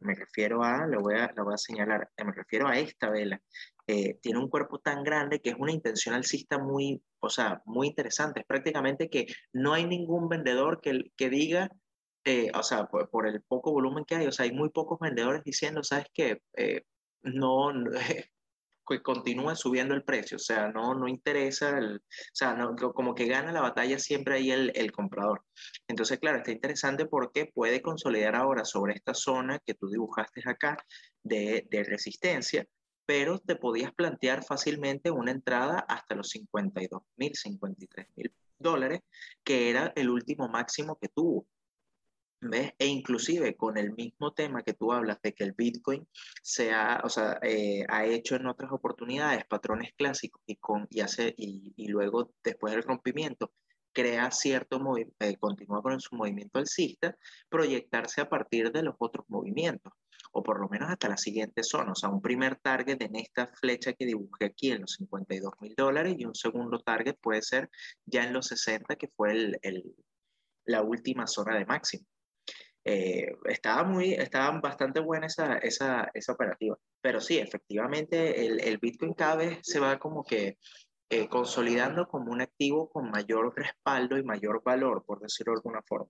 me refiero a, lo voy a, lo voy a señalar, me refiero a esta vela, eh, tiene un cuerpo tan grande que es una intención alcista muy, o sea, muy interesante. Es prácticamente que no hay ningún vendedor que, que diga, eh, o sea, por, el poco volumen que hay, o sea, hay muy pocos vendedores diciendo, ¿sabes qué? Eh, no, que continúe subiendo el precio, o sea, no, no interesa, el, o sea, no, como que gana la batalla siempre ahí el, el, comprador. Entonces, claro, está interesante porque puede consolidar ahora sobre esta zona que tú dibujaste acá de, de resistencia, pero te podías plantear fácilmente una entrada hasta los 52 mil, 53 mil dólares, que era el último máximo que tuvo. ¿Ves? E inclusive con el mismo tema que tú hablas de que el Bitcoin se ha, o sea, eh, ha hecho en otras oportunidades patrones clásicos y, con, y, hace, y, luego después del rompimiento crea cierto movimiento, eh, continúa con su movimiento alcista, proyectarse a partir de los otros movimientos o por lo menos hasta la siguiente zona, o sea, un primer target en esta flecha que dibujé aquí en los 52 mil dólares y un segundo target puede ser ya en los 60, que fue el, la última zona de máximo. Eh, estaba, muy, estaba bastante buena esa, esa, esa operativa, pero sí, efectivamente el, el, Bitcoin cada vez se va como que eh, consolidando como un activo con mayor respaldo y mayor valor, por decirlo de alguna forma.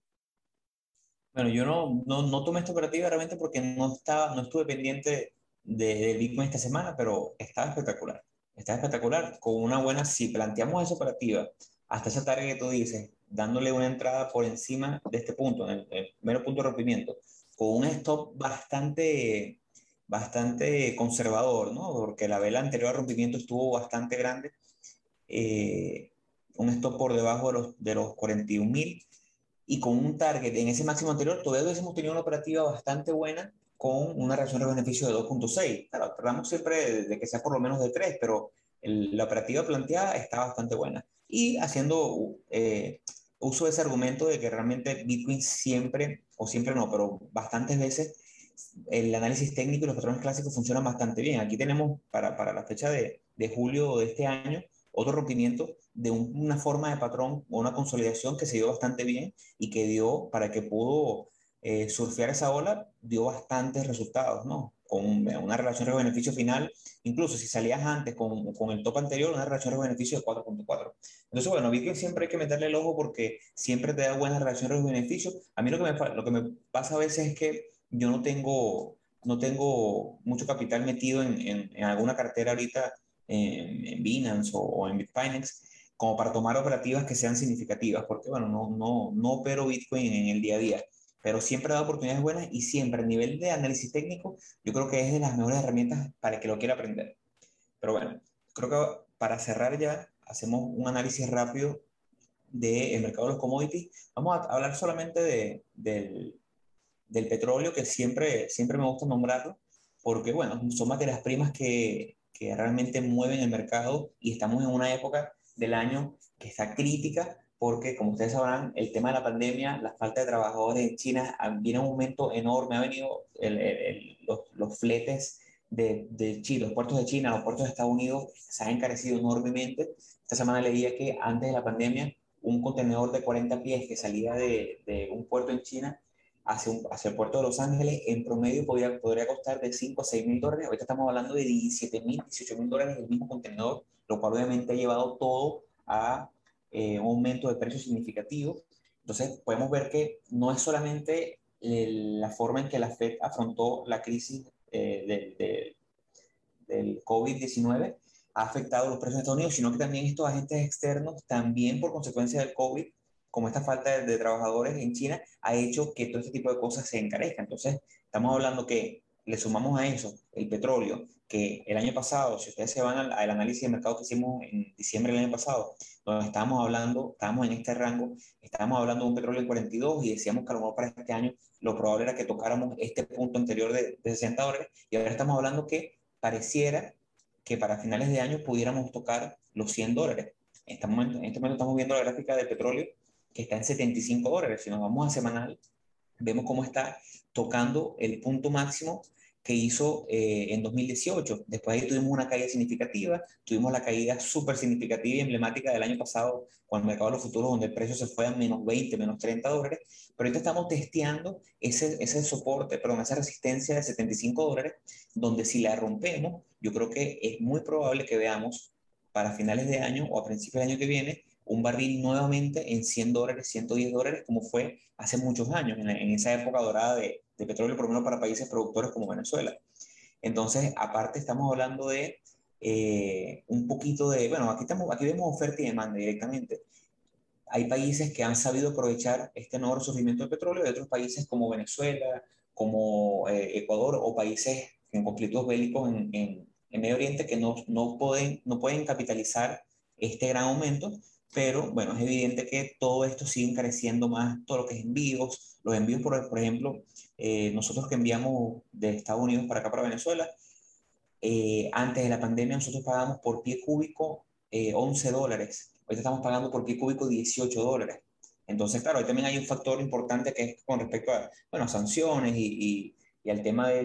Bueno, yo no, no, no, tomé esta operativa realmente porque no, estaba, no estuve pendiente de, de Bitcoin esta semana, pero estaba espectacular. Estaba espectacular. Con una buena, si planteamos esa operativa hasta esa target que tú dices, dándole una entrada por encima de este punto, en el, el primer punto de rompimiento, con un stop bastante, bastante conservador, ¿no? Porque la vela anterior al rompimiento estuvo bastante grande. Eh, un stop por debajo de los, de los 41 mil y con un target en ese máximo anterior, todavía hubiésemos tenido una operativa bastante buena con una reacción de beneficio de 2.6. Claro, tratamos siempre de, que sea por lo menos de 3, pero el, la operativa planteada está bastante buena. Y haciendo eh, uso de ese argumento de que realmente Bitcoin siempre, o siempre no, pero bastantes veces, el análisis técnico y los patrones clásicos funcionan bastante bien. Aquí tenemos para, para la fecha de, de julio de este año otro rompimiento de una forma de patrón o una consolidación que se dio bastante bien y que dio, para que pudo eh, surfear esa ola, dio bastantes resultados, ¿no? Con una relación de beneficio final, incluso si salías antes con, con el top anterior, una relación de beneficio de 4.4. Entonces, bueno, que siempre hay que meterle el ojo porque siempre te da buenas relaciones de beneficio. A mí lo que me, lo que me pasa a veces es que yo no tengo, no tengo mucho capital metido en, en, en alguna cartera ahorita en, en Binance o, o, en Bitfinex, como para tomar operativas que sean significativas, porque bueno, no, no, no opero Bitcoin en el día a día, pero siempre da oportunidades buenas y siempre a nivel de análisis técnico, yo creo que es de las mejores herramientas para el que lo quiera aprender. Pero bueno, creo que para cerrar ya, hacemos un análisis rápido del mercado de los commodities. Vamos a hablar solamente de, del, del petróleo, que siempre, siempre me gusta nombrarlo, porque bueno, son materias primas que, que realmente mueven el mercado y estamos en una época del año que está crítica porque, como ustedes sabrán, el tema de la pandemia, la falta de trabajadores en China, ah, viene un aumento enorme, ha venido el, el, los, los, fletes de, de China, los puertos de China, los puertos de Estados Unidos se han encarecido enormemente. Esta semana leía que antes de la pandemia, un contenedor de 40 pies que salía de, de un puerto en China hacia, un, hacia, el puerto de Los Ángeles, en promedio podría, podría costar de 5 a 6 mil dólares. Ahorita estamos hablando de 17 mil, 18 mil dólares el mismo contenedor, lo cual obviamente ha llevado todo a eh, un aumento de precios significativo. Entonces, podemos ver que no es solamente el, la forma en que la Fed afrontó la crisis eh, de, de, del COVID-19 ha afectado los precios de Estados Unidos, sino que también estos agentes externos, también por consecuencia del COVID, como esta falta de, de, trabajadores en China ha hecho que todo este tipo de cosas se encarezcan. Entonces, estamos hablando que le sumamos a eso el petróleo, que el año pasado, si ustedes se van al, al, análisis de mercado que hicimos en diciembre del año pasado, donde estábamos hablando, estábamos en este rango, estábamos hablando de un petróleo en 42 y decíamos que a lo mejor para este año lo probable era que tocáramos este punto anterior de, de 60 dólares y ahora estamos hablando que pareciera que para finales de año pudiéramos tocar los 100 dólares. En este momento, en este momento estamos viendo la gráfica del petróleo que está en 75 dólares. Si nos vamos a semanal, vemos cómo está tocando el punto máximo que hizo eh, en 2018. Después ahí tuvimos una caída significativa, tuvimos la caída súper significativa y emblemática del año pasado con el mercado de los futuros, donde el precio se fue a menos 20, menos 30 dólares, pero ahorita estamos testeando ese, ese soporte, perdón, esa resistencia de 75 dólares, donde si la rompemos, yo creo que es muy probable que veamos para finales de año o a principios del año que viene un barril nuevamente en 100 dólares, 110 dólares, como fue hace muchos años, en, en esa época dorada de, de petróleo, por lo menos para países productores como Venezuela. Entonces, aparte estamos hablando de eh, un poquito de, bueno, aquí, estamos, aquí vemos oferta y demanda directamente. Hay países que han sabido aprovechar este nuevo resurgimiento del petróleo y otros países como Venezuela, como eh, Ecuador o países en conflictos bélicos en, en, en Medio Oriente que no, no, pueden, no pueden capitalizar este gran aumento pero bueno, es evidente que todo esto sigue encareciendo más todo lo que es envíos. Los envíos, por, por ejemplo, eh, nosotros que enviamos de Estados Unidos para acá, para Venezuela, eh, antes de la pandemia nosotros pagamos por pie cúbico 11 eh, dólares. Ahorita estamos pagando por pie cúbico 18 dólares. Entonces, claro, ahí también hay un factor importante que es con respecto a, bueno, sanciones y, y, y al tema de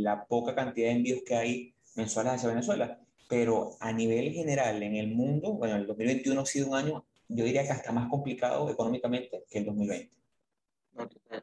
la poca cantidad de envíos que hay mensuales hacia Venezuela pero a nivel general en el mundo, bueno, el 2021 ha sido un año, yo diría que hasta más complicado económicamente que el 2020.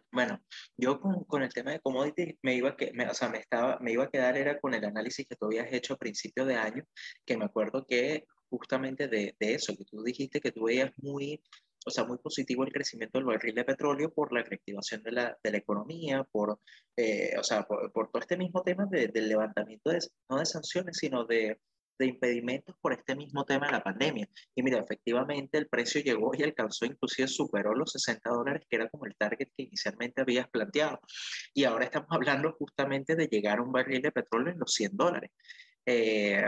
Bueno, yo con, con, el tema de commodities me iba, que, me, o sea, me, estaba, me iba a quedar era con el análisis que tú habías hecho a principio de año, que me acuerdo que justamente de, de eso, que tú dijiste que tú veías muy, o sea, muy positivo el crecimiento del barril de petróleo por la reactivación de la, de la economía, por, eh, o sea, por, por, todo este mismo tema de, del levantamiento de, no de sanciones, sino de, de impedimentos por este mismo tema de la pandemia. Y mira, efectivamente el precio llegó y alcanzó, inclusive superó los 60 dólares, que era como el target que inicialmente habías planteado. Y ahora estamos hablando justamente de llegar a un barril de petróleo en los 100 dólares. Eh,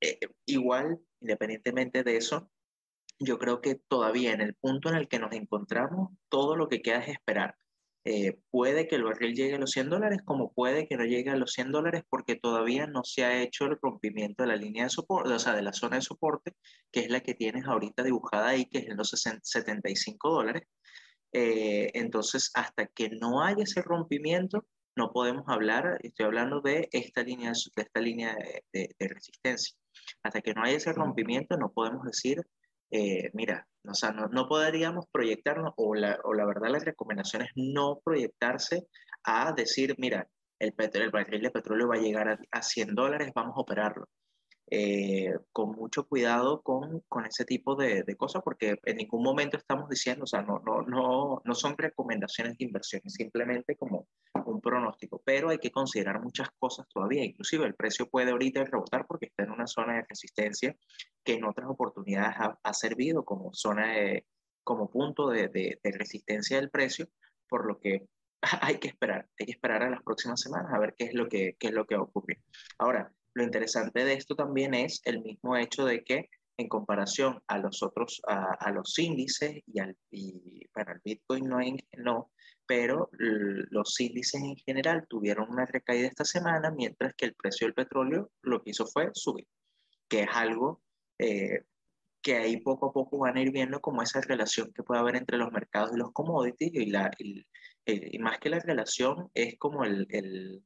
eh, igual, independientemente de eso, yo creo que todavía en el punto en el que nos encontramos, todo lo que queda es esperar. Eh, puede que el barril llegue a los 100 dólares, como puede que no llegue a los 100 dólares, porque todavía no se ha hecho el rompimiento de la línea de soporte, o sea, de la zona de soporte, que es la que tienes ahorita dibujada ahí, que es en los 75 dólares. Eh, entonces, hasta que no haya ese rompimiento, no podemos hablar, estoy hablando de esta línea de, esta línea de, de resistencia. Hasta que no haya ese rompimiento, no podemos decir eh, mira, o sea, no, podríamos proyectarnos, o la, o la verdad la recomendación es no proyectarse a decir, mira, el, el barril de petróleo va a llegar a, a 100 dólares, vamos a operarlo. Eh, con mucho cuidado con, con ese tipo de, cosas, porque en ningún momento estamos diciendo, o sea, no, no, no, no son recomendaciones de inversión, es simplemente como un pronóstico, pero hay que considerar muchas cosas todavía, inclusive el precio puede ahorita rebotar porque está en una zona de resistencia que en otras oportunidades ha, ha servido como zona de, como punto de, de, de resistencia del precio, por lo que hay que esperar, hay que esperar a las próximas semanas a ver qué es lo que, qué es lo que va. Ahora, lo interesante de esto también es el mismo hecho de que en comparación a los otros, a, a los índices y al, y, bueno, el Bitcoin no, no pero los índices en general tuvieron una recaída esta semana, mientras que el precio del petróleo lo que hizo fue subir, que es algo eh, que ahí poco a poco van a ir viendo como esa relación que puede haber entre los mercados y los commodities, y, la, y, y más que la relación es como el, el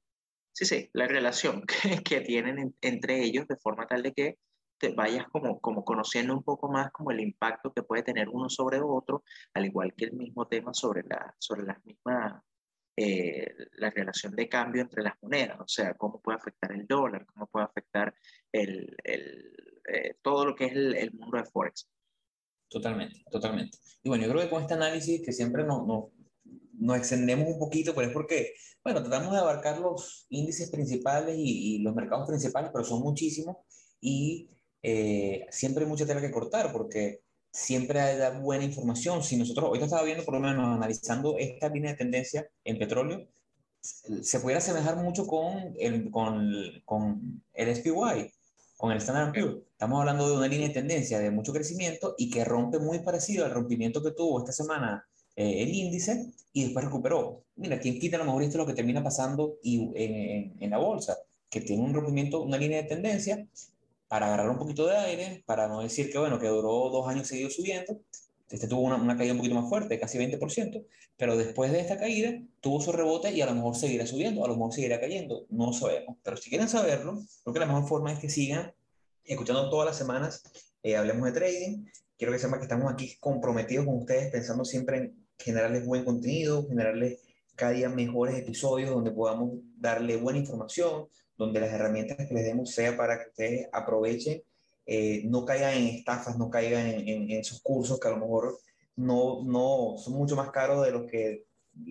sí, sí, la relación que, que tienen en, entre ellos de forma tal de que te vayas como, como conociendo un poco más como el impacto que puede tener uno sobre otro, al igual que el mismo tema sobre, la, sobre las mismas, eh, la relación de cambio entre las monedas, o sea, cómo puede afectar el dólar, cómo puede afectar el, el, eh, todo lo que es el, mundo de Forex. Totalmente, totalmente. Y bueno, yo creo que con este análisis que siempre nos, nos, nos extendemos un poquito, pero es porque, bueno, tratamos de abarcar los índices principales y, los mercados principales, pero son muchísimos y eh, siempre hay mucha tela que cortar porque siempre hay da buena información. Si nosotros, hoy estaba viendo, por lo menos analizando esta línea de tendencia en petróleo, se puede asemejar mucho con el, con, con el SPY, con el Standard Poor's. Estamos hablando de una línea de tendencia de mucho crecimiento y que rompe muy parecido al rompimiento que tuvo esta semana eh, el índice y después recuperó. Mira, quien quita a lo mejor esto es lo que termina pasando y, en, en, la bolsa que tiene un rompimiento, una línea de tendencia, para agarrar un poquito de aire, para no decir que, bueno, que duró dos años seguidos subiendo. Este tuvo una, una caída un poquito más fuerte, casi 20%, pero después de esta caída tuvo su rebote y a lo mejor seguirá subiendo, a lo mejor seguirá cayendo, no sabemos. Pero si quieren saberlo, creo que la mejor forma es que sigan escuchando todas las semanas, eh, hablemos de trading. Quiero que sepan que estamos aquí comprometidos con ustedes, pensando siempre en generarles buen contenido, generarles cada día mejores episodios donde podamos darle buena información, donde las herramientas que les demos sea para que ustedes aprovechen, eh, no caigan en estafas, no caigan en, en, esos cursos que a lo mejor no, no son mucho más caros de los que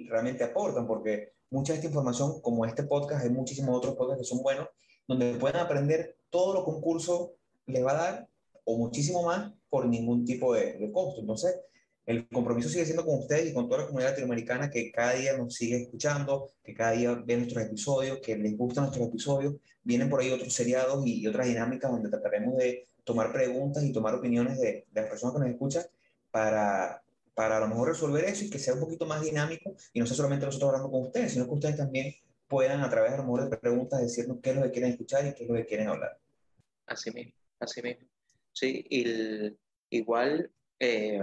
realmente aportan, porque mucha de esta información, como este podcast, hay muchísimos otros podcasts que son buenos, donde pueden aprender todo lo que un curso les va a dar o muchísimo más por ningún tipo de, de costo. Entonces, el compromiso sigue siendo con ustedes y con toda la comunidad latinoamericana que cada día nos sigue escuchando, que cada día ve nuestros episodios, que les gustan nuestros episodios. Vienen por ahí otros seriados y, otras dinámicas donde trataremos de tomar preguntas y tomar opiniones de, de las personas que nos escuchan para, para a lo mejor resolver eso y que sea un poquito más dinámico y no sea solamente nosotros hablando con ustedes, sino que ustedes también puedan a través a lo mejor de preguntas decirnos qué es lo que quieren escuchar y qué es lo que quieren hablar. Así mismo, así mismo. Sí, y igual eh,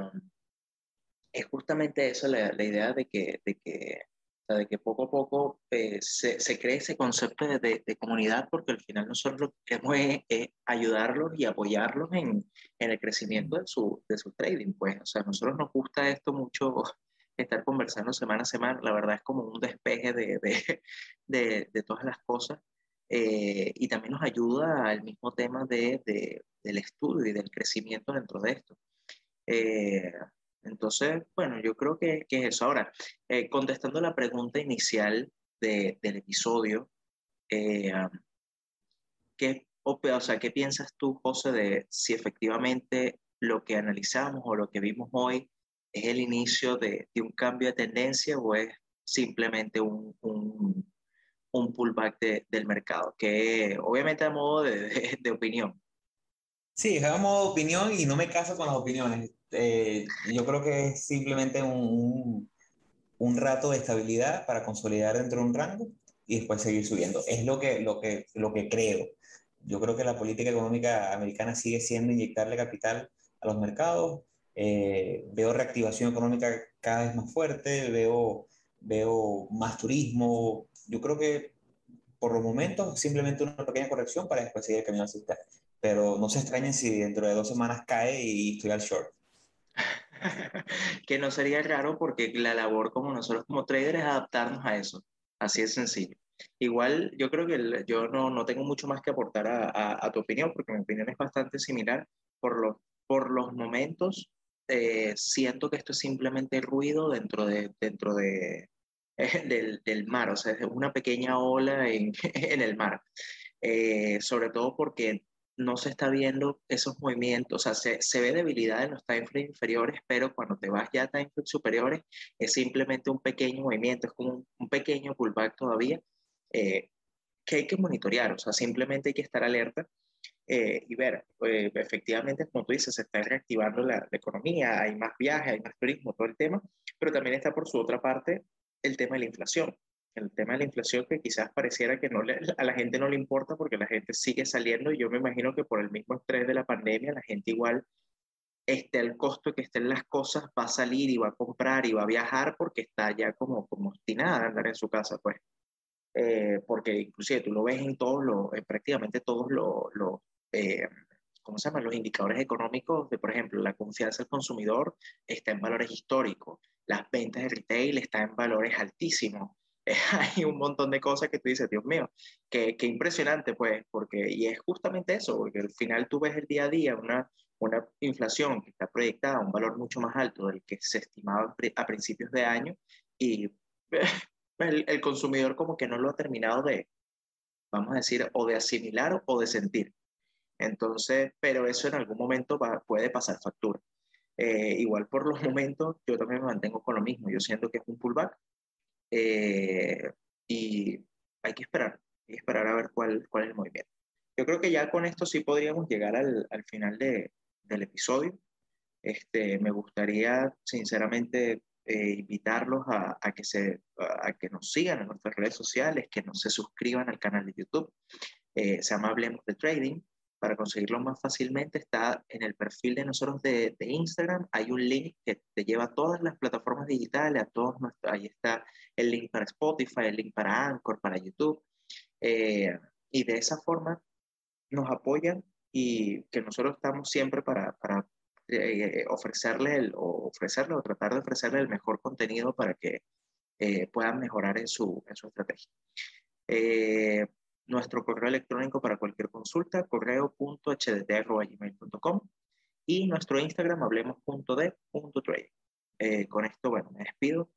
es justamente eso la, la idea de que, de que, o sea, de que poco a poco eh, se, se, cree ese concepto de, de, comunidad, porque al final nosotros lo que queremos es, ayudarlos y apoyarlos en, en, el crecimiento de su, de su trading. Pues, o sea, a nosotros nos gusta esto mucho, estar conversando semana a semana. La verdad es como un despeje de, de, de todas las cosas. Eh, y también nos ayuda al mismo tema de, del estudio y del crecimiento dentro de esto. Eh, entonces, bueno, yo creo que, que es eso. Ahora, eh, contestando la pregunta inicial de, del episodio, eh, ¿qué, o sea, ¿qué piensas tú, José, de si efectivamente lo que analizamos o lo que vimos hoy es el inicio de, de un cambio de tendencia o es simplemente un, un, un pullback de, del mercado? Que obviamente a modo de, de opinión. Sí, es modo opinión y no me caso con las opiniones eh, yo creo que es simplemente un, un, rato de estabilidad para consolidar dentro de un rango y después seguir subiendo. Es lo que, lo que, lo que creo. Yo creo que la política económica americana sigue siendo inyectarle capital a los mercados. Eh, veo reactivación económica cada vez más fuerte, veo, veo más turismo. Yo creo que por los momentos simplemente una pequeña corrección para después seguir el camino alcista. Pero no se extrañen si dentro de dos semanas cae y estoy al short. que no sería raro porque la labor como nosotros como traders es adaptarnos a eso. Así es sencillo. Igual yo creo que yo no, no tengo mucho más que aportar a, a, tu opinión porque mi opinión es bastante similar. Por, lo, por los momentos eh, siento que esto es simplemente ruido dentro, de, dentro de, del, del, mar, o sea, es una pequeña ola en, en el mar. Eh, sobre todo porque no se está viendo esos movimientos, o sea, se, se ve debilidad en los time frames inferiores, pero cuando te vas ya a time frames superiores es simplemente un pequeño movimiento, es como un, pequeño pullback todavía eh, que hay que monitorear, o sea, simplemente hay que estar alerta eh, y ver, eh, efectivamente, como tú dices, se está reactivando la, la, economía, hay más viajes, hay más turismo, todo el tema, pero también está por su otra parte el tema de la inflación el tema de la inflación que quizás pareciera que no le, a la gente no le importa porque la gente sigue saliendo y yo me imagino que por el mismo estrés de la pandemia la gente igual esté el costo que estén las cosas va a salir y va a comprar y va a viajar porque está ya como, como obstinada a andar en su casa pues eh, porque inclusive tú lo ves en todos los prácticamente todos los lo, eh, ¿cómo se llama? los indicadores económicos de por ejemplo la confianza del consumidor está en valores históricos las ventas de retail están en valores altísimos hay un montón de cosas que tú dices, Dios mío, qué, qué impresionante, pues, porque, y es justamente eso, porque al final tú ves el día a día una, una inflación que está proyectada a un valor mucho más alto del que se estimaba a principios de año y el, el consumidor como que no lo ha terminado de, vamos a decir, o de asimilar o de sentir. Entonces, pero eso en algún momento va, puede pasar factura. Eh, igual por los momentos, yo también me mantengo con lo mismo. Yo siento que es un pullback, eh, y hay que esperar, hay que esperar a ver cuál, cuál es el movimiento. Yo creo que ya con esto sí podríamos llegar al, final de, del episodio. Este, me gustaría, sinceramente, eh, invitarlos a, a, que se, a que nos sigan en nuestras redes sociales, que nos se suscriban al canal de YouTube. Eh, se llama Hablemos de Trading. Para conseguirlo más fácilmente está en el perfil de nosotros de, de, Instagram. Hay un link que te lleva a todas las plataformas digitales, a todos nuestros, ahí está el link para Spotify, el link para Anchor, para YouTube. Eh, y de esa forma nos apoyan y que nosotros estamos siempre para, para eh, ofrecerle el, o ofrecerle o tratar de ofrecerle el mejor contenido para que eh, puedan mejorar en su, en su estrategia. Nuestro correo electrónico para cualquier consulta, correo.hdt.gmail.com y nuestro Instagram, hablemos.de.trade. Eh, con esto, bueno, me despido.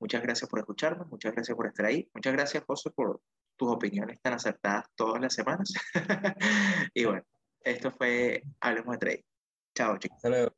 Muchas gracias por escucharnos, muchas gracias por estar ahí. Muchas gracias, José, por tus opiniones tan acertadas todas las semanas. y bueno, esto fue Hablemos de Trade. Chao, chicos. Hasta luego.